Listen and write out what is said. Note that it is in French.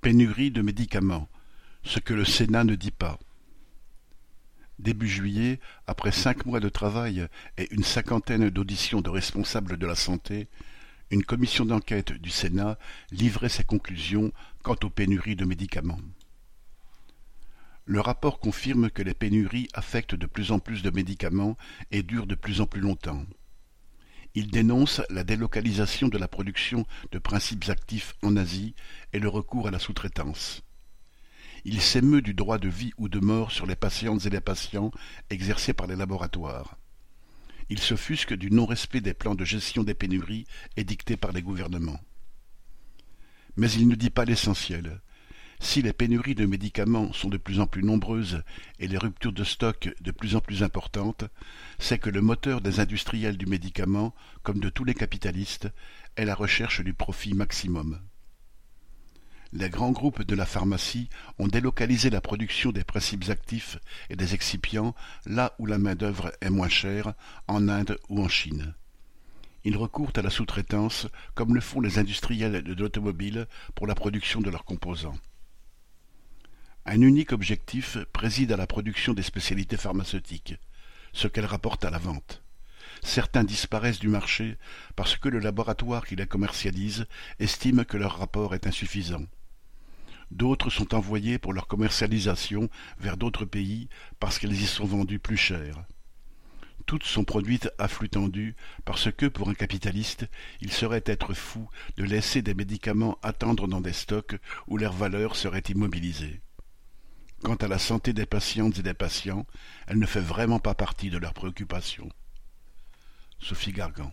Pénurie de médicaments, ce que le Sénat ne dit pas. Début juillet, après cinq mois de travail et une cinquantaine d'auditions de responsables de la santé, une commission d'enquête du Sénat livrait ses conclusions quant aux pénuries de médicaments. Le rapport confirme que les pénuries affectent de plus en plus de médicaments et durent de plus en plus longtemps. Il dénonce la délocalisation de la production de principes actifs en Asie et le recours à la sous-traitance. Il s'émeut du droit de vie ou de mort sur les patientes et les patients exercé par les laboratoires. Il s'offusque du non-respect des plans de gestion des pénuries édictés par les gouvernements. Mais il ne dit pas l'essentiel. Si les pénuries de médicaments sont de plus en plus nombreuses et les ruptures de stock de plus en plus importantes, c'est que le moteur des industriels du médicament, comme de tous les capitalistes, est la recherche du profit maximum. Les grands groupes de la pharmacie ont délocalisé la production des principes actifs et des excipients là où la main-d'œuvre est moins chère, en Inde ou en Chine. Ils recourent à la sous-traitance comme le font les industriels de l'automobile pour la production de leurs composants. Un unique objectif préside à la production des spécialités pharmaceutiques, ce qu'elles rapportent à la vente. Certains disparaissent du marché parce que le laboratoire qui les commercialise estime que leur rapport est insuffisant. D'autres sont envoyés pour leur commercialisation vers d'autres pays parce qu'elles y sont vendues plus cher. Toutes sont produites à flux tendu parce que, pour un capitaliste, il serait être fou de laisser des médicaments attendre dans des stocks où leur valeur serait immobilisée. Quant à la santé des patientes et des patients, elle ne fait vraiment pas partie de leurs préoccupations. Sophie Gargan